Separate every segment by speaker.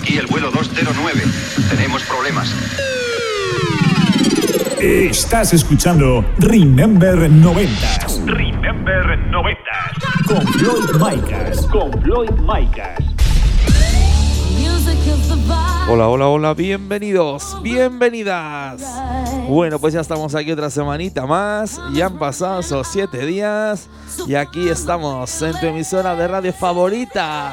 Speaker 1: Aquí el vuelo 209. Tenemos problemas.
Speaker 2: Estás escuchando Remember 90s
Speaker 3: Remember 90.
Speaker 2: con Floyd Micas. Con Floyd Micas.
Speaker 4: Hola, hola, hola, bienvenidos, bienvenidas. Bueno, pues ya estamos aquí otra semanita más. Ya han pasado esos siete días. Y aquí estamos en tu emisora de radio favorita.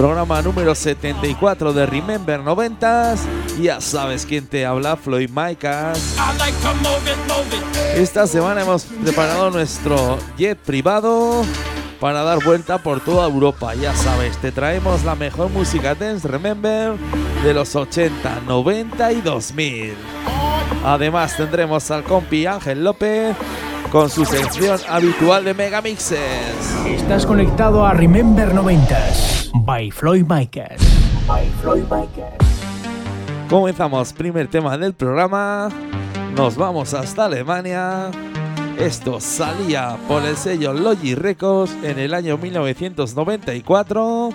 Speaker 4: Programa número 74 de Remember 90s. Ya sabes quién te habla, Floyd Micas. Esta semana hemos preparado nuestro jet privado para dar vuelta por toda Europa. Ya sabes, te traemos la mejor música dance, remember, de los 80, 90 y 2000. Además tendremos al compi Ángel López con su sección habitual de megamixes.
Speaker 5: Estás conectado a Remember 90s by Floyd Micas. By Floyd Micas.
Speaker 4: Comenzamos, primer tema del programa. Nos vamos hasta Alemania. Esto salía por el sello Logi Records en el año 1994.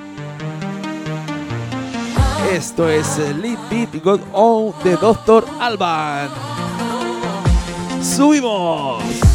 Speaker 4: Esto es el Lead Beat God On de Dr. Alban. ¡Subimos!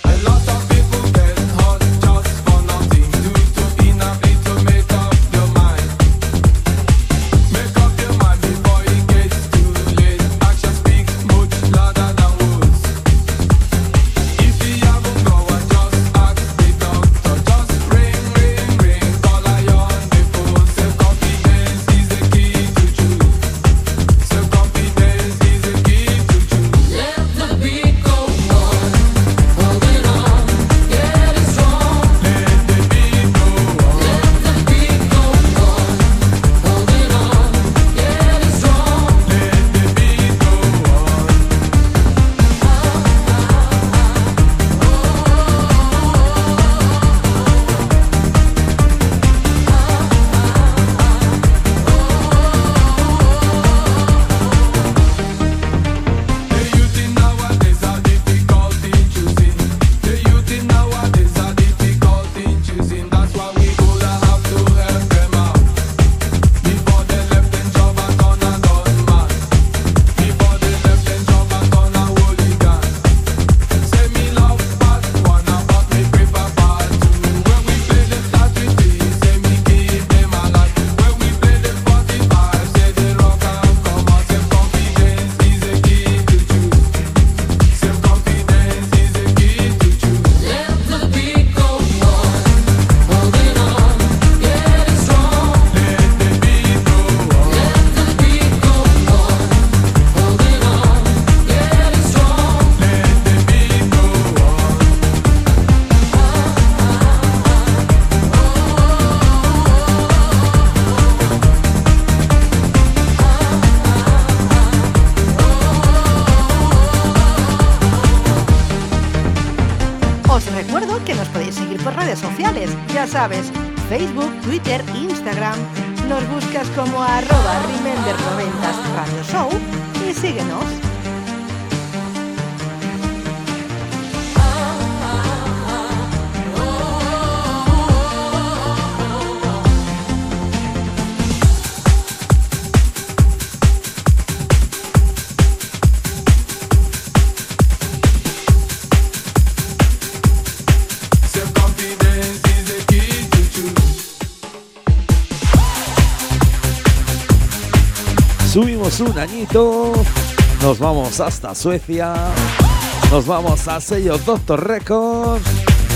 Speaker 6: Nos
Speaker 4: vamos hasta Suecia, nos vamos al sello Doctor Record.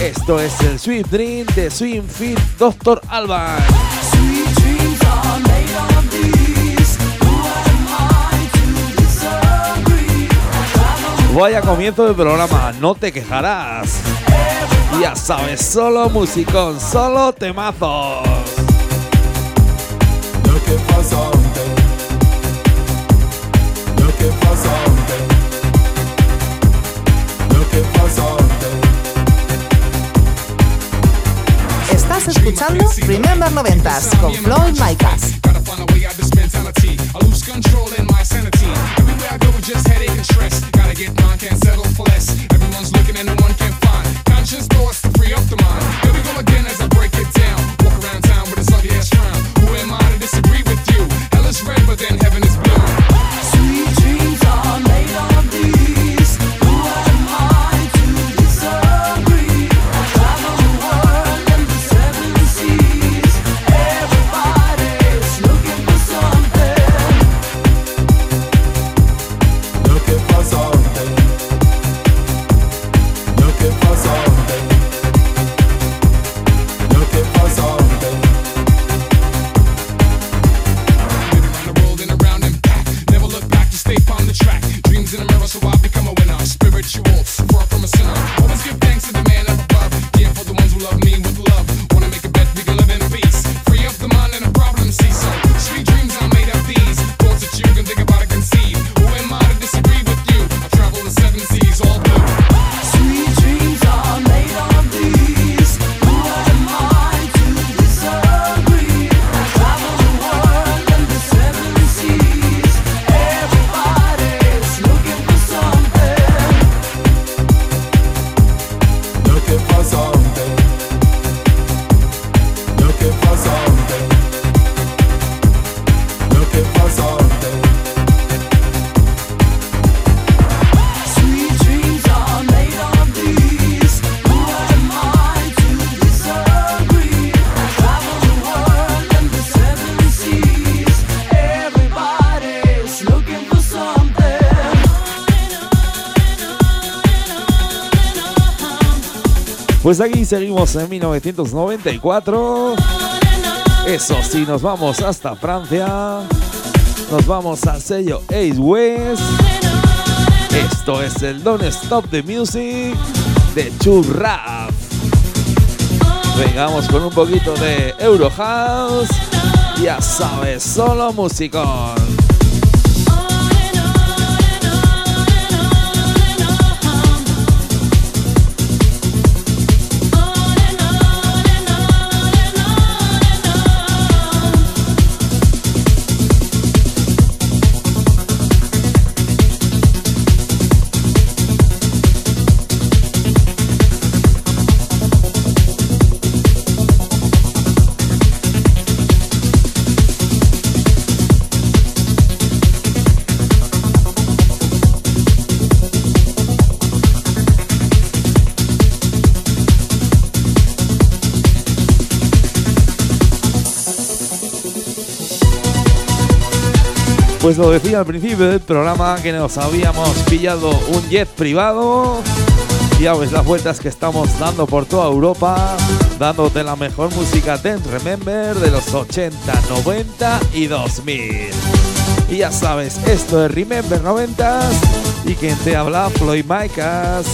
Speaker 4: Esto es el Sweet Dream de Swing Fit Doctor Alban. Vaya comienzo del programa, no te quejarás. Ya sabes, solo musicón, solo temazos.
Speaker 7: Get mine, can't settle for less. Everyone's looking and no one can find. Conscious to free up the mind. Here we go again as
Speaker 4: Pues aquí seguimos en 1994. Eso sí, nos vamos hasta Francia. Nos vamos al sello Ace West. Esto es el Don't Stop the Music de Churraf. Vengamos con un poquito de Eurohouse. Ya sabes, solo musicón. Pues lo decía al principio del programa que nos habíamos pillado un jet privado. Ya ves las vueltas que estamos dando por toda Europa, dándote la mejor música Dance Remember de los 80, 90 y 2000. Y ya sabes, esto es Remember 90 y quien te habla Floyd Micas.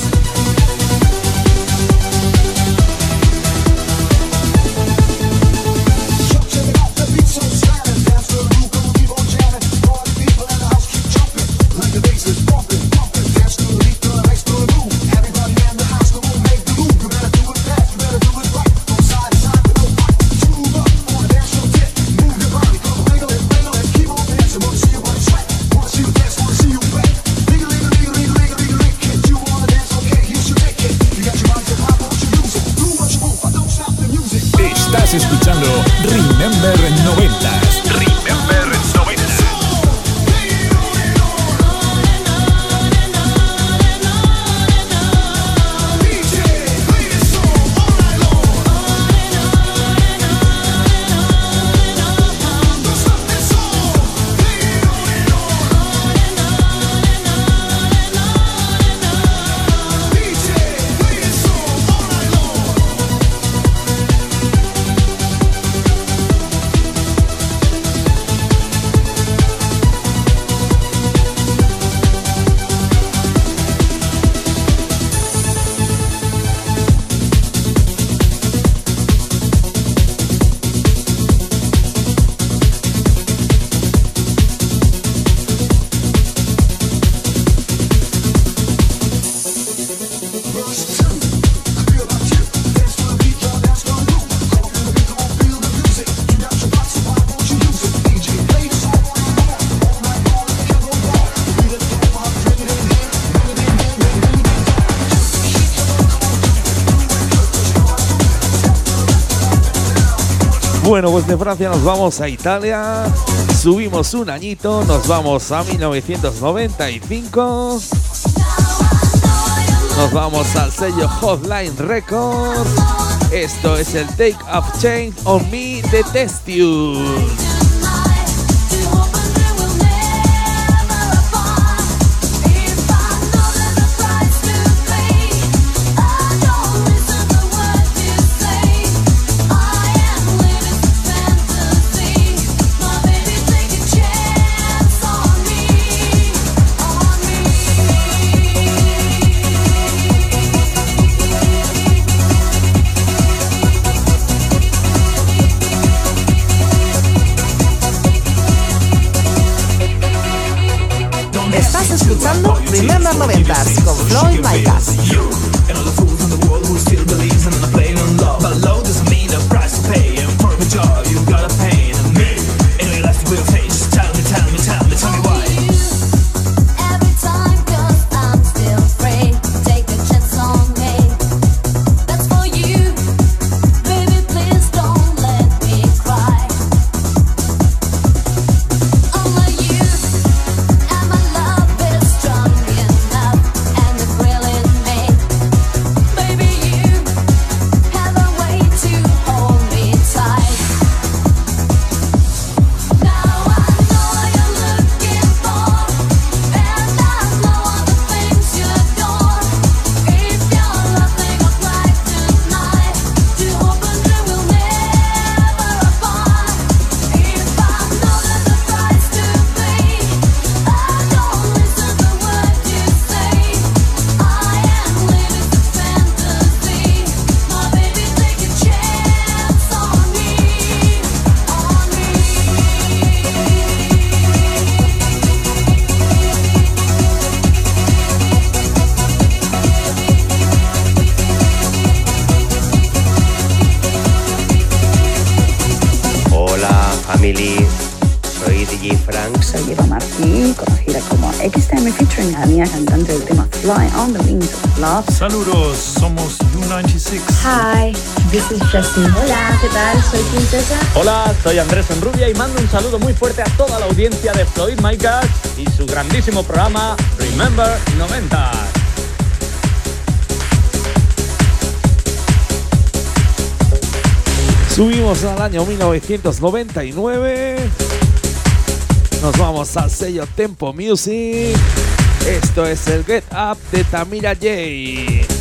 Speaker 8: Bueno, pues de Francia nos vamos a Italia, subimos un añito, nos vamos a 1995, nos vamos al sello Hotline Records, esto es el Take of Change on Me de Testius.
Speaker 9: Saludos, somos U96.
Speaker 10: Hi, this is Justin.
Speaker 11: Hola, ¿qué tal? Soy Princesa.
Speaker 12: Hola, soy Andrés Enrubia y mando un saludo muy fuerte a toda la audiencia de Floyd Micas y su grandísimo programa Remember 90.
Speaker 8: Subimos al año 1999. Nos vamos al sello Tempo Music. Esto es el Get Up de Tamira J.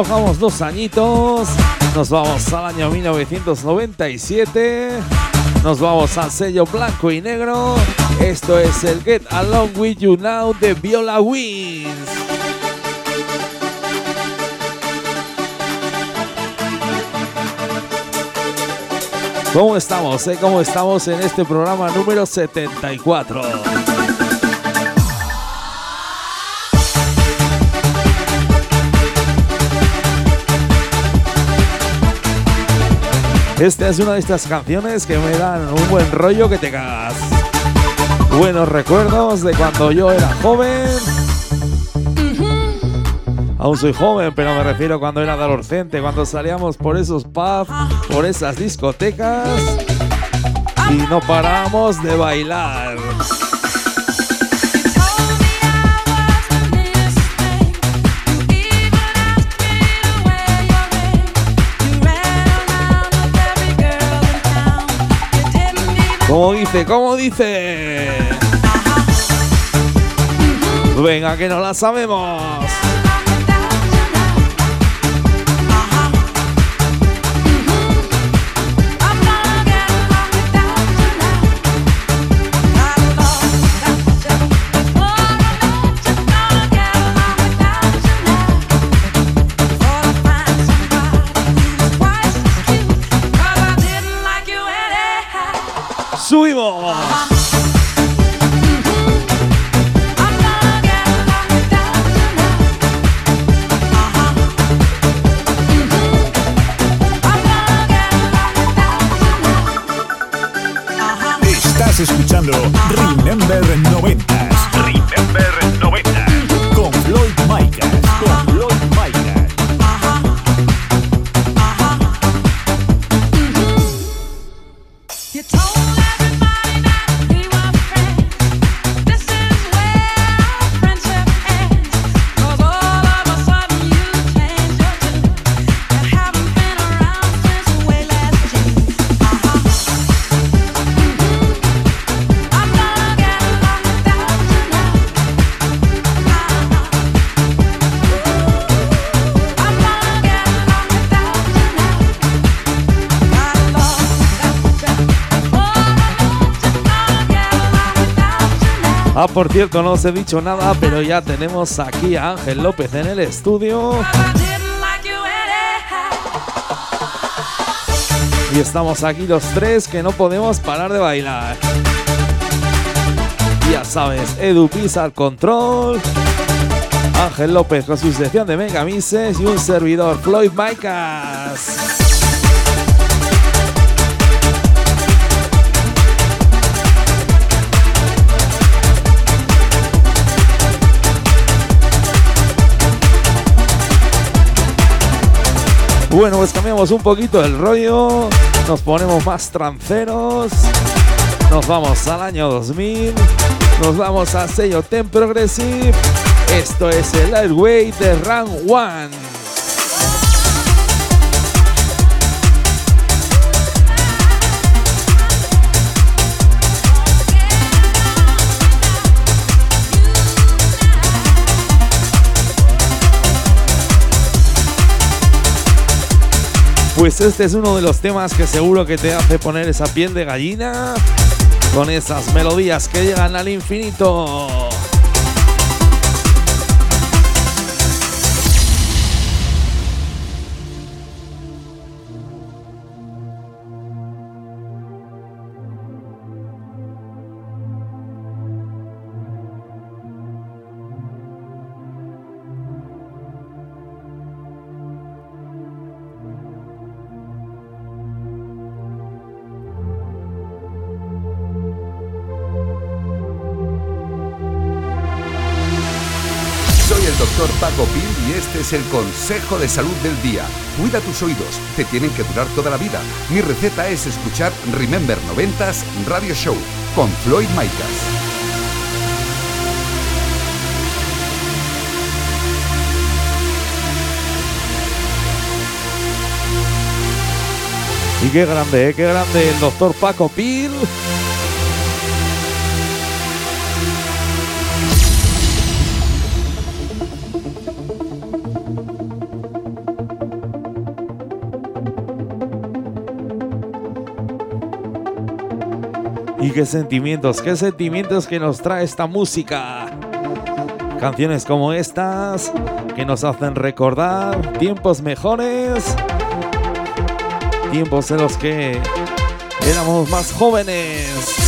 Speaker 4: Bajamos dos añitos, nos vamos al año 1997, nos vamos al sello blanco y negro. Esto es el Get Along With You Now de Viola Wins. ¿Cómo estamos? Eh? ¿Cómo estamos en este programa número 74? Esta es una de estas canciones que me dan un buen rollo que te cagas. Buenos recuerdos de cuando yo era joven. Aún soy joven, pero me refiero cuando era adolescente, cuando salíamos por esos pubs, por esas discotecas y no parábamos de bailar. ¿Cómo dice? ¿Cómo dice? Venga, que no la sabemos. Subimos.
Speaker 13: Estás escuchando Remember 90s.
Speaker 4: Ah, por cierto, no os he dicho nada, pero ya tenemos aquí a Ángel López en el estudio. Y estamos aquí los tres que no podemos parar de bailar. Ya sabes, Edu Pisa al control. Ángel López con su sección de Mega Mises y un servidor, Floyd Micas. Bueno, pues cambiamos un poquito el rollo, nos ponemos más tranceros, nos vamos al año 2000, nos vamos a sello Ten Progressive, esto es el Lightweight de Run One. Pues este es uno de los temas que seguro que te hace poner esa piel de gallina con esas melodías que llegan al infinito.
Speaker 14: Es el consejo de salud del día. Cuida tus oídos, te tienen que durar toda la vida. Mi receta es escuchar Remember 90s Radio Show con Floyd Micas.
Speaker 4: Y qué grande, ¿eh? qué grande el doctor Paco Pil. Y qué sentimientos, qué sentimientos que nos trae esta música. Canciones como estas que nos hacen recordar tiempos mejores, tiempos en los que éramos más jóvenes.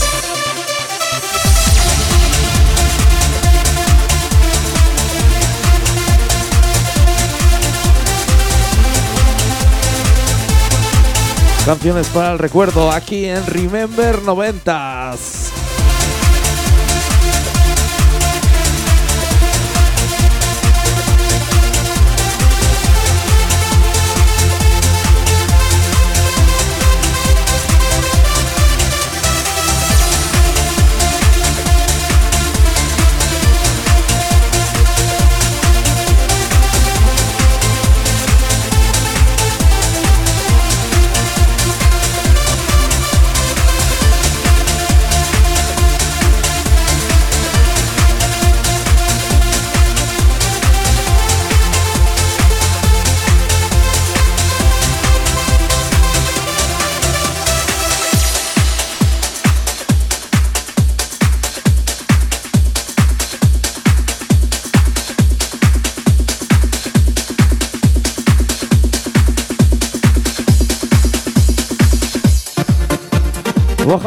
Speaker 4: Canciones para el recuerdo aquí en Remember 90s.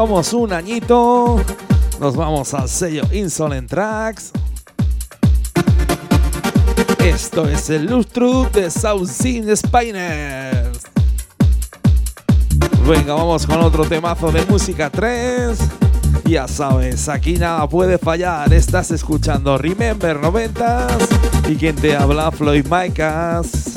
Speaker 4: Bajamos un añito. Nos vamos al sello Insolent Tracks. Esto es el Lustru de South Spiners. Venga, vamos con otro temazo de música 3. Ya sabes, aquí nada puede fallar. Estás escuchando Remember 90s y quien te habla Floyd Micas.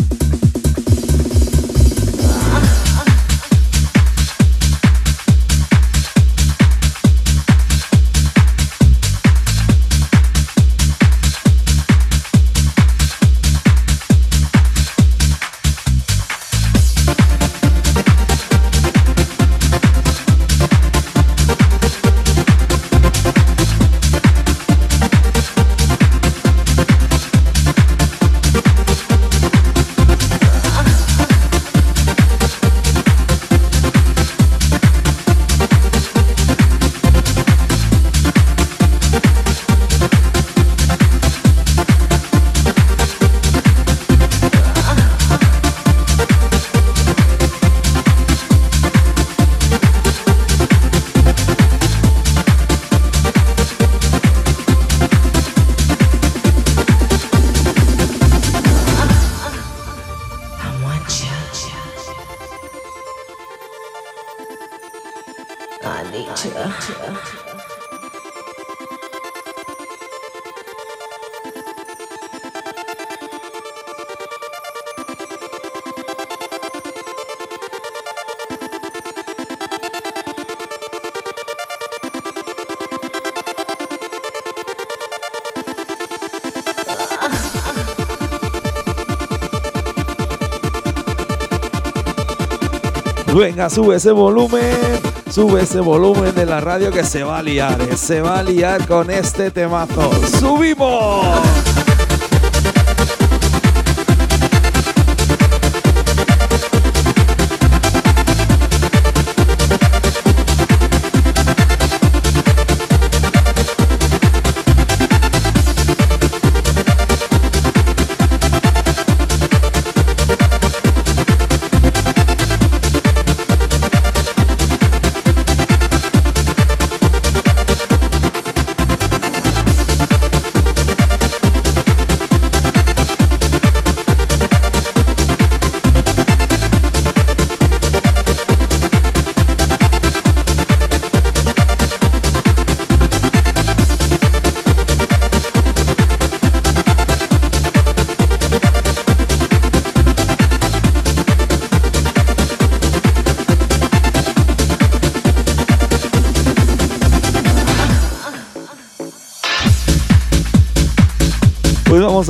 Speaker 4: Sube ese volumen, sube ese volumen de la radio que se va a liar, eh, se va a liar con este temazo. ¡Subimos!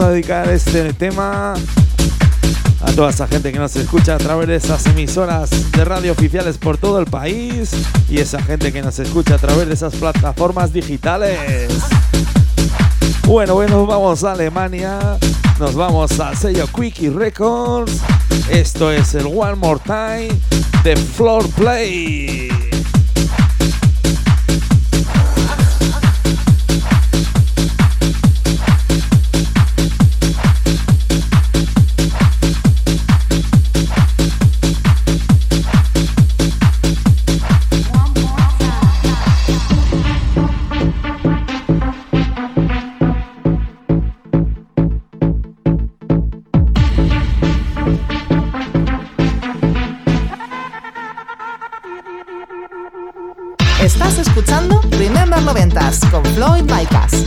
Speaker 4: A dedicar este tema a toda esa gente que nos escucha a través de esas emisoras de radio oficiales por todo el país y esa gente que nos escucha a través de esas plataformas digitales. Bueno, bueno, vamos a Alemania, nos vamos al sello Quickie Records. Esto es el One More Time de Floor Play.
Speaker 6: Estás escuchando Remember 90s con Floyd Micas.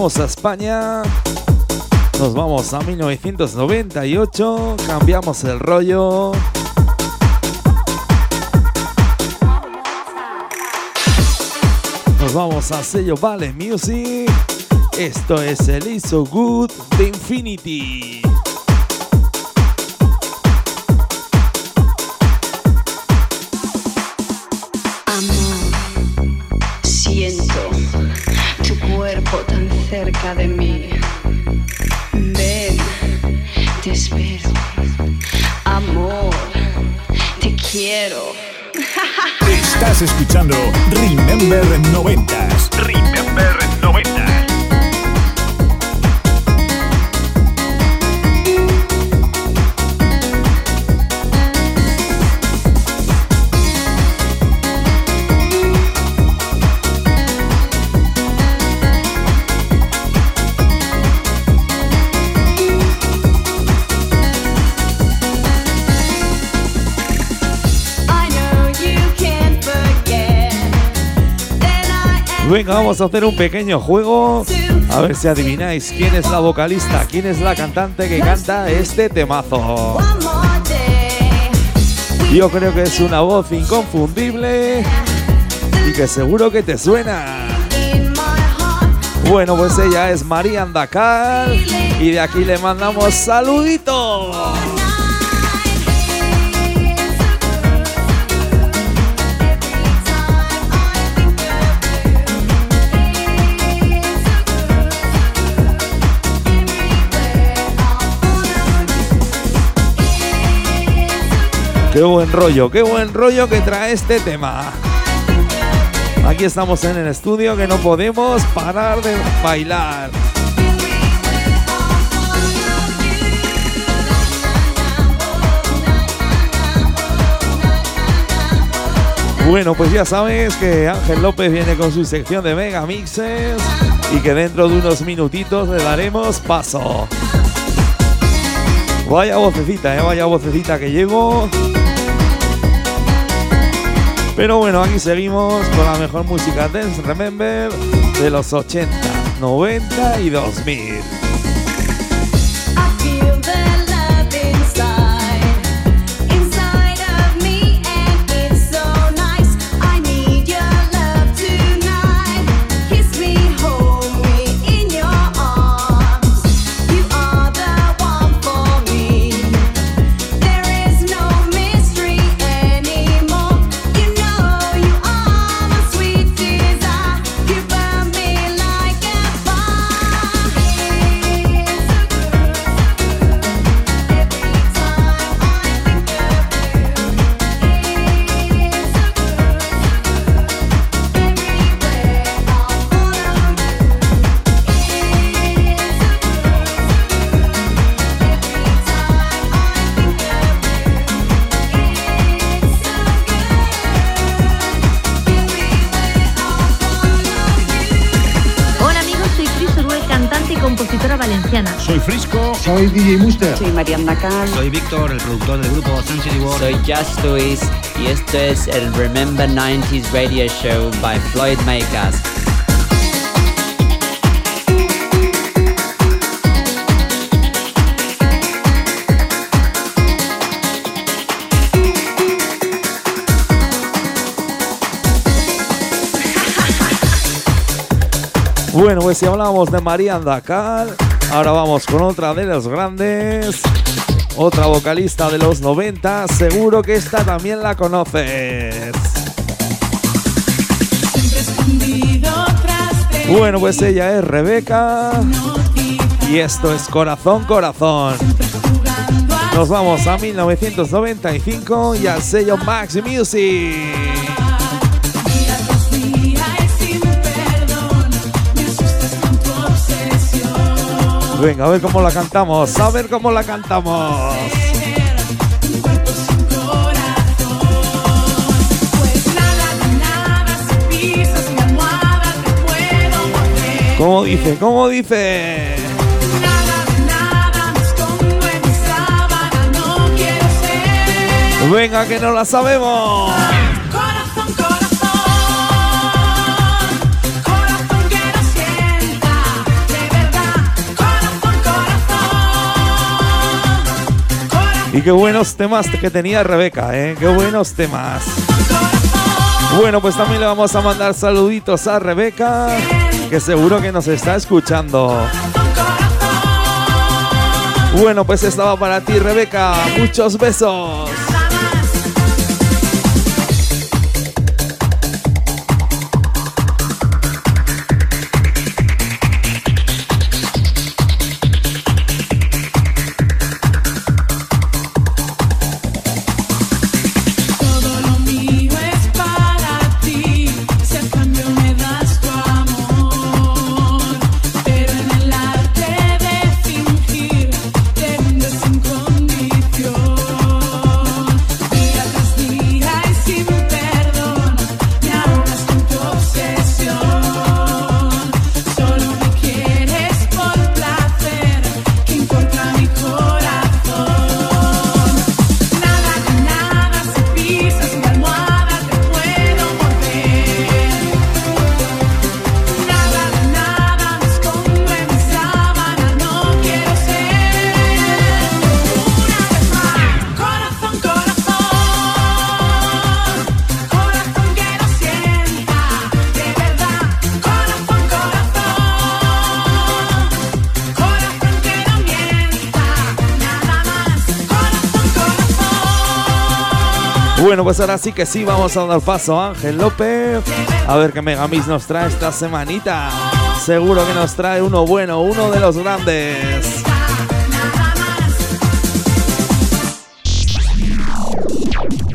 Speaker 6: Volvemos a España. Nos vamos a 1998. Cambiamos el rollo. Nos vamos a sello Vale Music. Esto es el Is So Good de Infinity.
Speaker 8: Cerca de mí. Ven, te espero. Amor, te quiero.
Speaker 2: Estás escuchando Remember
Speaker 4: Venga, vamos a hacer un pequeño juego. A ver si adivináis quién es la vocalista, quién es la cantante que canta este temazo. Yo creo que es una voz inconfundible que seguro que te suena. Bueno, pues ella es María Andacal y de aquí le mandamos saluditos. Qué buen rollo, qué buen rollo que trae este tema. Aquí estamos en el estudio que no podemos parar de bailar. Bueno, pues ya sabes que Ángel López viene con su sección de Mega Mixes y que dentro de unos minutitos le daremos paso. Vaya vocecita, eh, vaya vocecita que llego. Pero bueno, aquí seguimos con la mejor música Dance Remember de los 80, 90 y 2000.
Speaker 15: Soy DJ Muster.
Speaker 16: Soy Mariana Cal.
Speaker 17: Soy Víctor, el productor del grupo City World.
Speaker 18: Soy Just Luis y esto es el Remember 90s Radio Show by Floyd Makers.
Speaker 4: Bueno, pues si hablamos de María Andacal, ahora vamos con otra de los grandes. Otra vocalista de los 90, seguro que esta también la conoces. Bueno, pues ella es Rebeca. Y esto es Corazón, Corazón. Nos vamos a 1995 y al sello Max Music. Venga, a ver cómo la cantamos, a ver cómo la cantamos. ¿Cómo dice? ¿Cómo dice? Venga, que no la sabemos. Y qué buenos temas que tenía Rebeca, ¿eh? Qué buenos temas. Bueno, pues también le vamos a mandar saluditos a Rebeca, que seguro que nos está escuchando. Bueno, pues estaba para ti, Rebeca. Muchos besos. Bueno, pues ahora sí que sí, vamos a dar paso a Ángel López. A ver qué Megamix nos trae esta semanita. Seguro que nos trae uno bueno, uno de los grandes.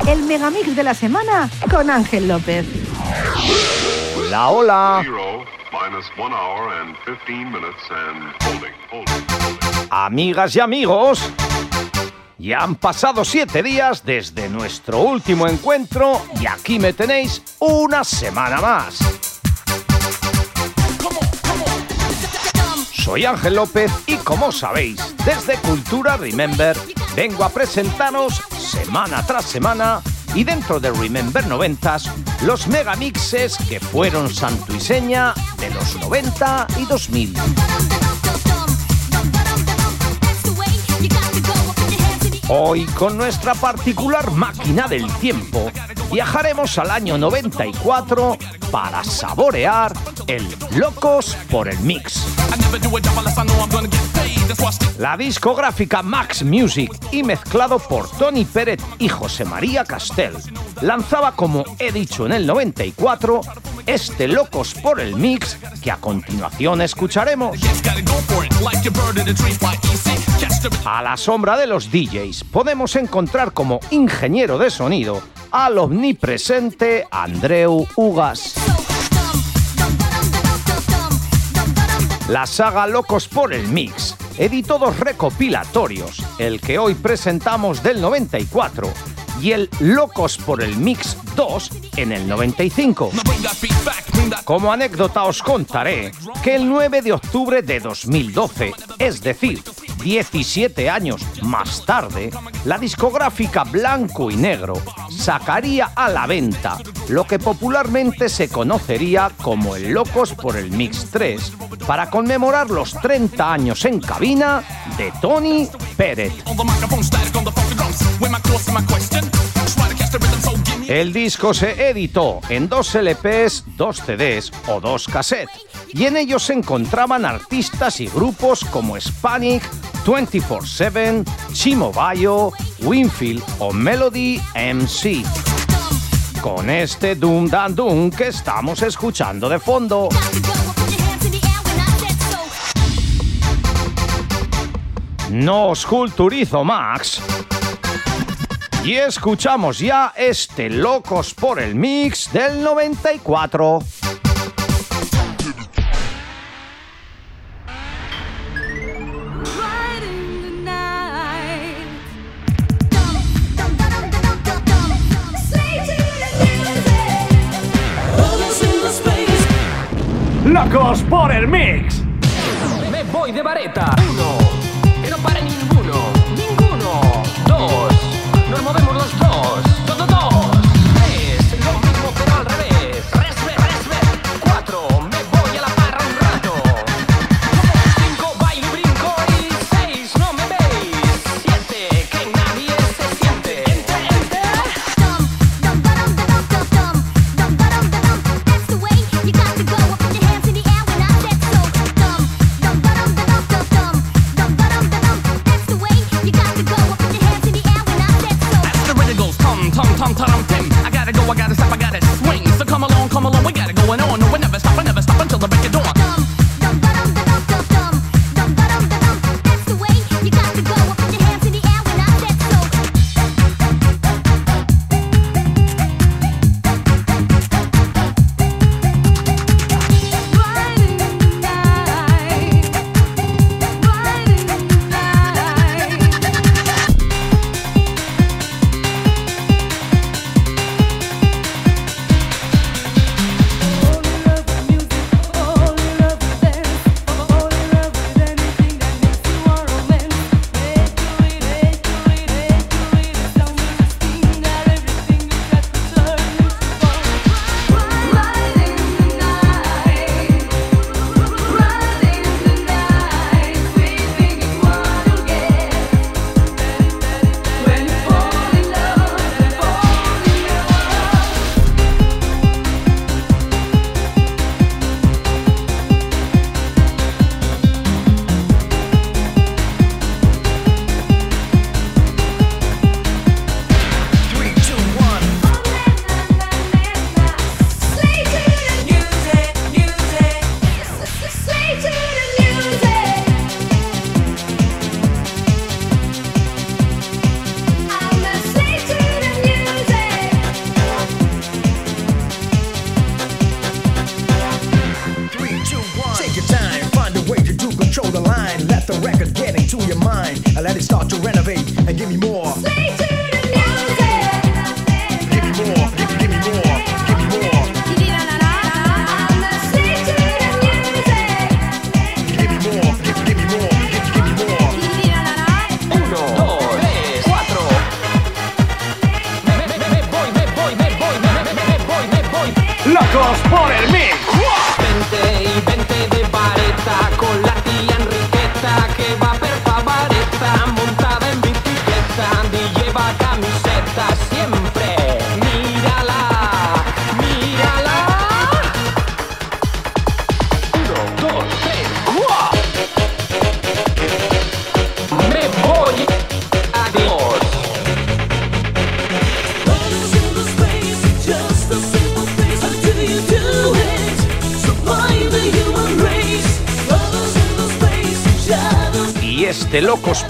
Speaker 6: El megamix de la semana con Ángel López.
Speaker 16: Hola, hola.
Speaker 3: Minus one hour and 15 minutes and holding, holding.
Speaker 16: Amigas y amigos, ya han pasado siete días desde nuestro último encuentro y aquí me tenéis una semana más. Soy Ángel López y como sabéis, desde Cultura Remember vengo a presentaros semana tras semana y dentro de Remember 90s los megamixes que fueron santo y seña de los 90 y 2000. Hoy, con nuestra particular máquina del tiempo, viajaremos al año 94 para saborear el Locos por el Mix. La discográfica Max Music y mezclado por Tony Pérez y José María Castel lanzaba, como he dicho en el 94, este Locos por el Mix que a continuación escucharemos. A la sombra de los DJs podemos encontrar como ingeniero de sonido al omnipresente Andreu Ugas. La saga Locos por el Mix editó dos recopilatorios, el que hoy presentamos del 94 y el Locos por el Mix 2 en el 95. Como anécdota os contaré que el 9 de octubre de 2012, es decir, 17 años más tarde, la discográfica Blanco y Negro sacaría a la venta lo que popularmente se conocería como el Locos por el Mix 3 para conmemorar los 30 años en cabina de Tony Pérez. El disco se editó en dos LPs, dos CDs o dos cassettes, y en ellos se encontraban artistas y grupos como Spanic, 24-7, Chimo Bayo, Winfield o Melody MC. Con este Doom Dan Doom que estamos escuchando de fondo. No os culturizo Max. Y escuchamos ya este Locos por el Mix del 94.
Speaker 12: ¡Locos por el Mix!
Speaker 19: Me voy de vareta. Uno.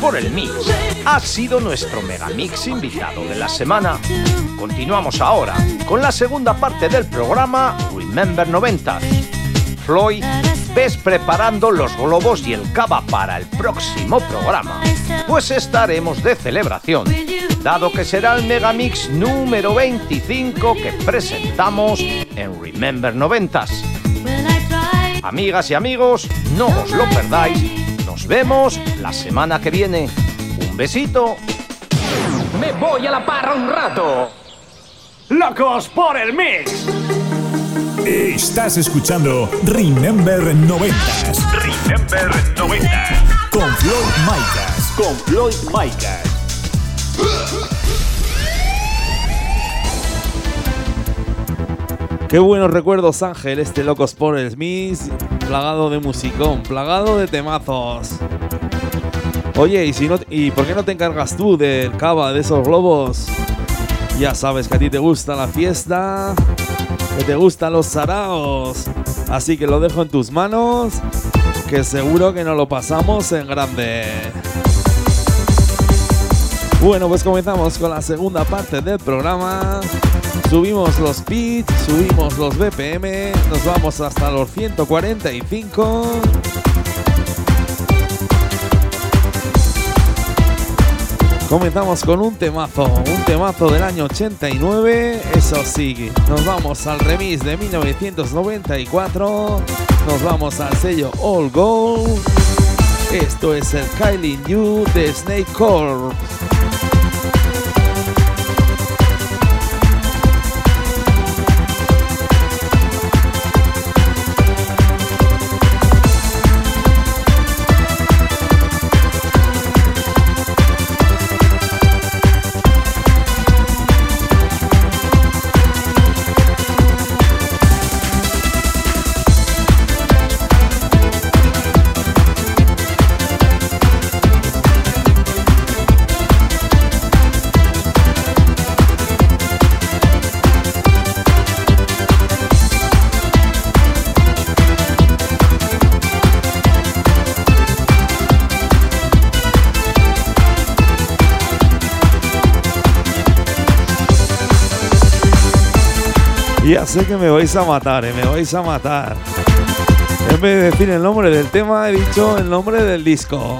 Speaker 12: Por el Mix
Speaker 16: ha sido nuestro Megamix invitado de la semana. Continuamos ahora con la segunda parte del programa Remember 90. Floyd, ves preparando los globos y el cava para el próximo programa, pues estaremos de celebración, dado que será el Megamix número 25 que presentamos en Remember 90. Amigas y amigos, no os lo perdáis. Nos vemos la semana que viene. Un besito.
Speaker 19: Me voy a la parra un rato.
Speaker 12: Locos por el mix.
Speaker 2: Estás escuchando Remember 90
Speaker 9: Remember 90.
Speaker 2: con Floyd Micas. Con Floyd Micas.
Speaker 4: Qué buenos recuerdos, Ángel, este Locos por el Mix, plagado de musicón, plagado de temazos. Oye, ¿y, si no, ¿y por qué no te encargas tú del cava, de esos globos? Ya sabes que a ti te gusta la fiesta, que te gustan los saraos. Así que lo dejo en tus manos, que seguro que nos lo pasamos en grande. Bueno, pues comenzamos con la segunda parte del programa. Subimos los bits, subimos los BPM, nos vamos hasta los 145. Comenzamos con un temazo, un temazo del año 89, eso sí, nos vamos al remix de 1994, nos vamos al sello All Gold, esto es el Kylie You de Snake Corp. Sé que me vais a matar, eh, me vais a matar. En vez de decir el nombre del tema, he dicho el nombre del disco.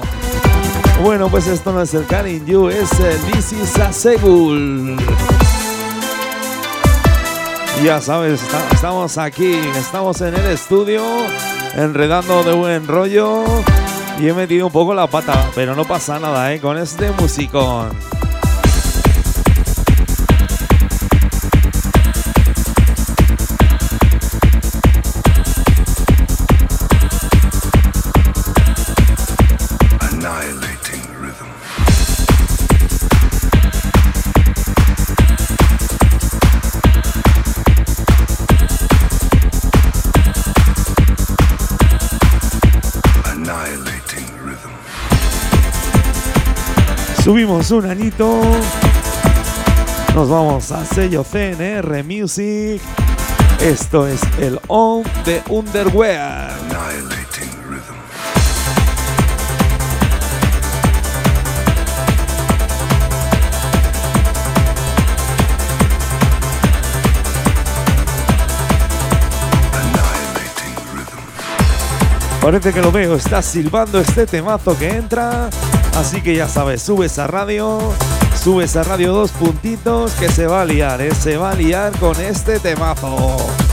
Speaker 4: Bueno, pues esto no es el Calling You, es el This is a Segul. Ya sabes, estamos aquí, estamos en el estudio, enredando de buen rollo. Y he metido un poco la pata, pero no pasa nada, ¿eh? Con este musicón. Un anito. Nos vamos a sello CNR Music. Esto es el On de Underwear. Parece que lo veo, está silbando este temazo que entra. Así que ya sabes, subes a radio, subes a radio dos puntitos que se va a liar, ¿eh? se va a liar con este temazo.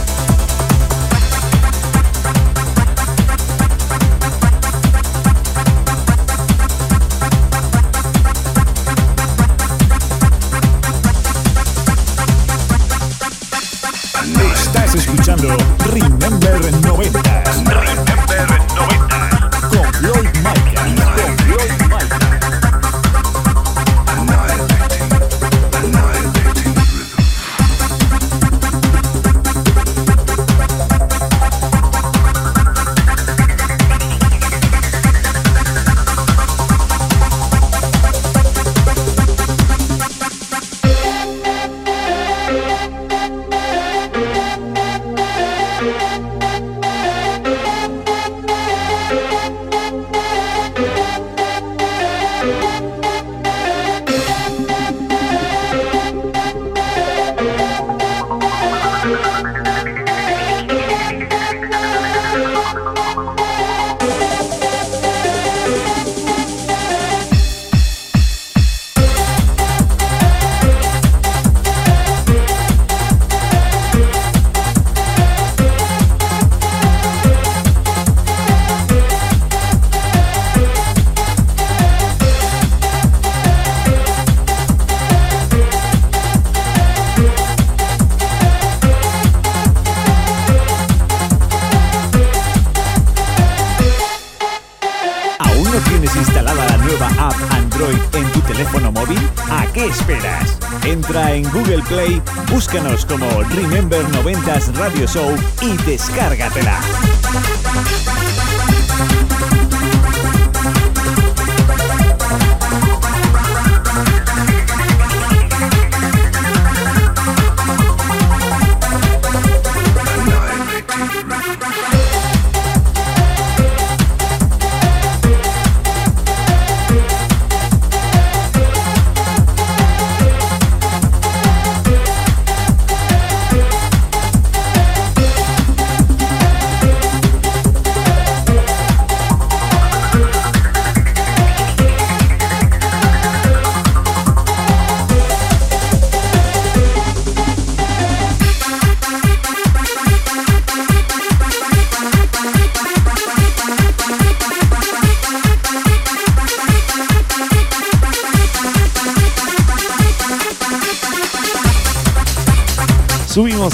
Speaker 2: Remember 90s Radio Show y descárgatela.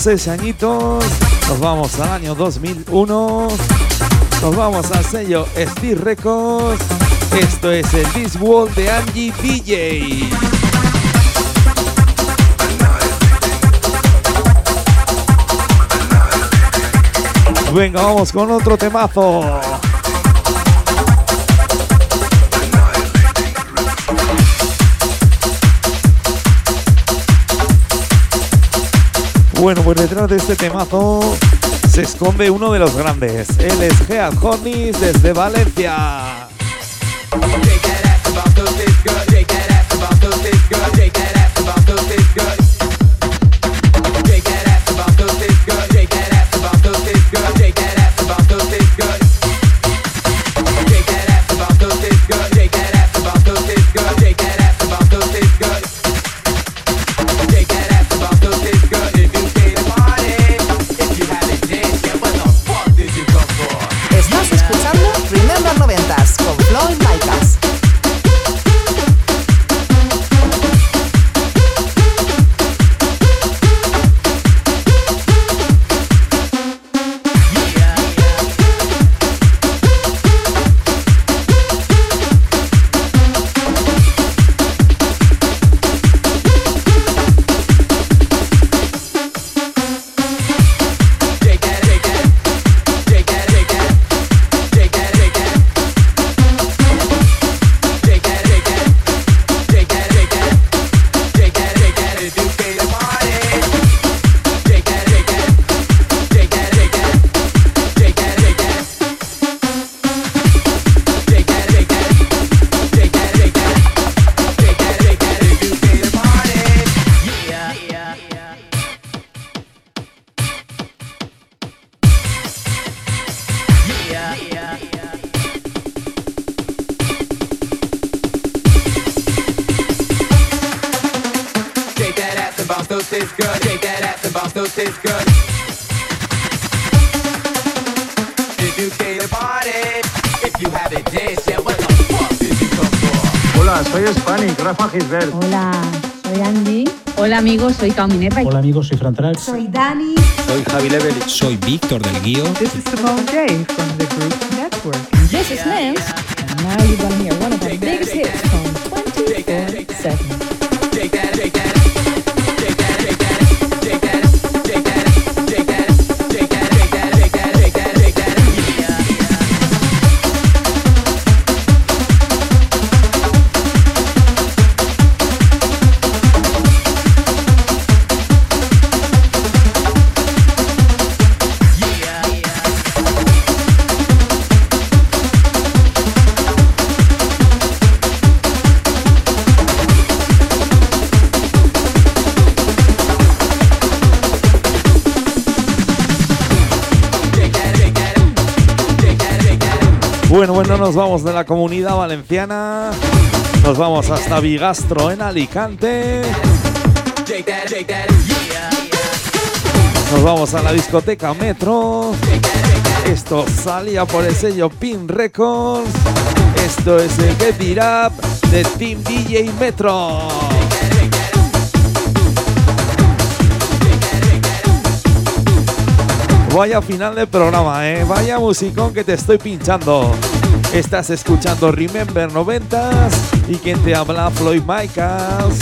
Speaker 4: Seis añitos, nos vamos al año 2001, nos vamos al sello Steve Records. Esto es el This World de Angie DJ. Venga, vamos con otro temazo. Bueno, pues detrás de este temazo se esconde uno de los grandes. Él es Gead Hornis desde Valencia.
Speaker 20: Tastes good. Shake that ass and bounce those tits good. Did you came to party? If you haven't danced yet, what the fuck did you come for?
Speaker 15: Hola, soy Hispanic, Rafa Gisbert.
Speaker 11: Hola, soy Andy. Hola amigos, soy Cao Minerva.
Speaker 5: Hola amigos, soy Fran Trax.
Speaker 6: Soy Dani.
Speaker 17: Soy Javi Level. Soy Víctor del Guío.
Speaker 21: This is Simone Day from the group Network.
Speaker 11: This is Nance. And now you're gonna hear one of our biggest hits from 24
Speaker 4: Bueno, nos vamos de la comunidad valenciana. Nos vamos hasta Bigastro en Alicante. Nos vamos a la discoteca Metro. Esto salía por el sello Pin Records. Esto es el Get It Up de Team DJ Metro. Vaya final del programa, ¿eh? Vaya musicón que te estoy pinchando. Estás escuchando Remember 90s y quien te habla Floyd Michaels.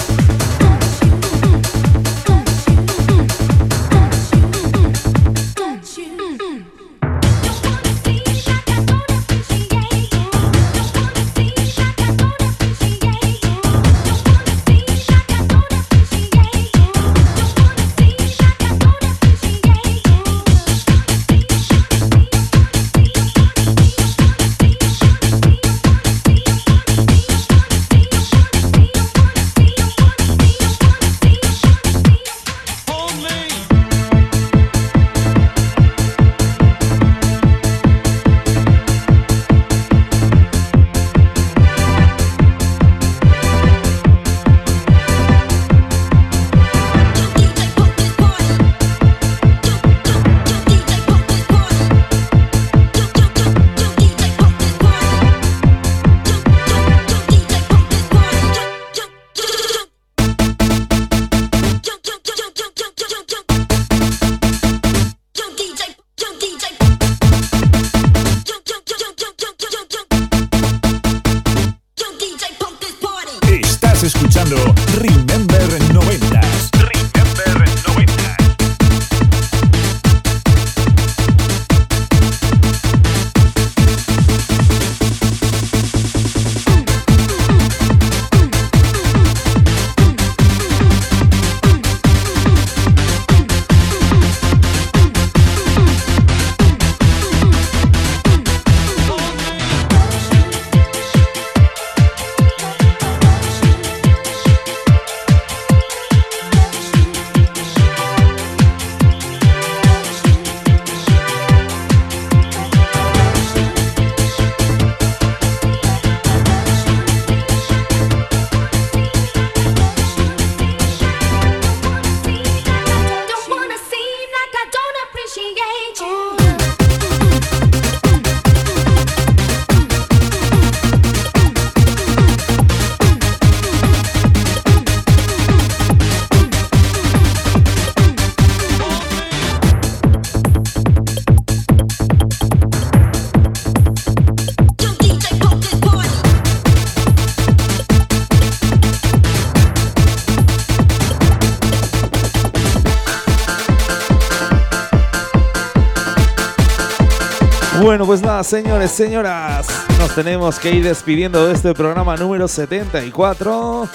Speaker 4: Bueno, pues nada, señores, señoras, nos tenemos que ir despidiendo de este programa número 74.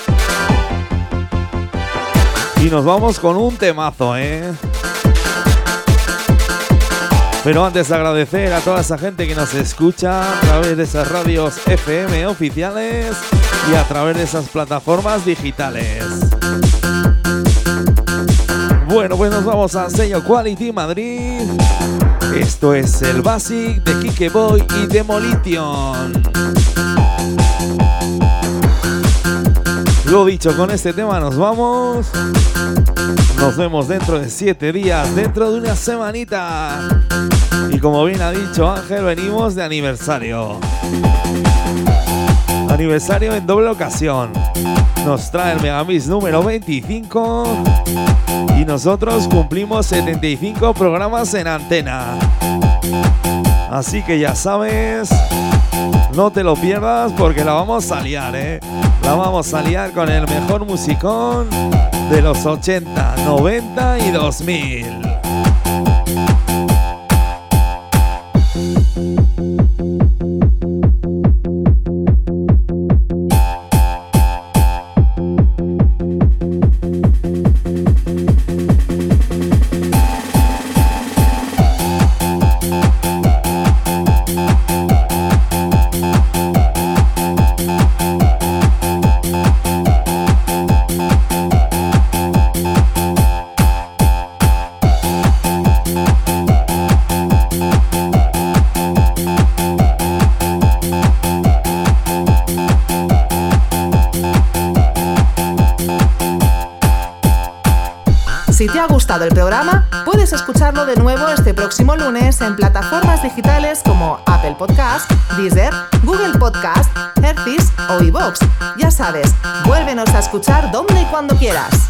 Speaker 4: Y nos vamos con un temazo, ¿eh? Pero antes de agradecer a toda esa gente que nos escucha a través de esas radios FM oficiales y a través de esas plataformas digitales. Bueno, pues nos vamos al sello Quality Madrid. Esto es el Basic de Kike Boy y Demolition. Lo dicho, con este tema nos vamos. Nos vemos dentro de siete días, dentro de una semanita. Y como bien ha dicho Ángel, venimos de aniversario. Aniversario en doble ocasión. Nos trae el Megamix número 25 y nosotros cumplimos 75 programas en antena. Así que ya sabes, no te lo pierdas porque la vamos a liar, ¿eh? La vamos a liar con el mejor musicón de los 80, 90 y 2000.
Speaker 22: De nuevo este próximo lunes en plataformas digitales como Apple Podcast, Deezer, Google Podcast, Hertis o iVoox. Ya sabes, vuélvenos a escuchar donde y cuando quieras.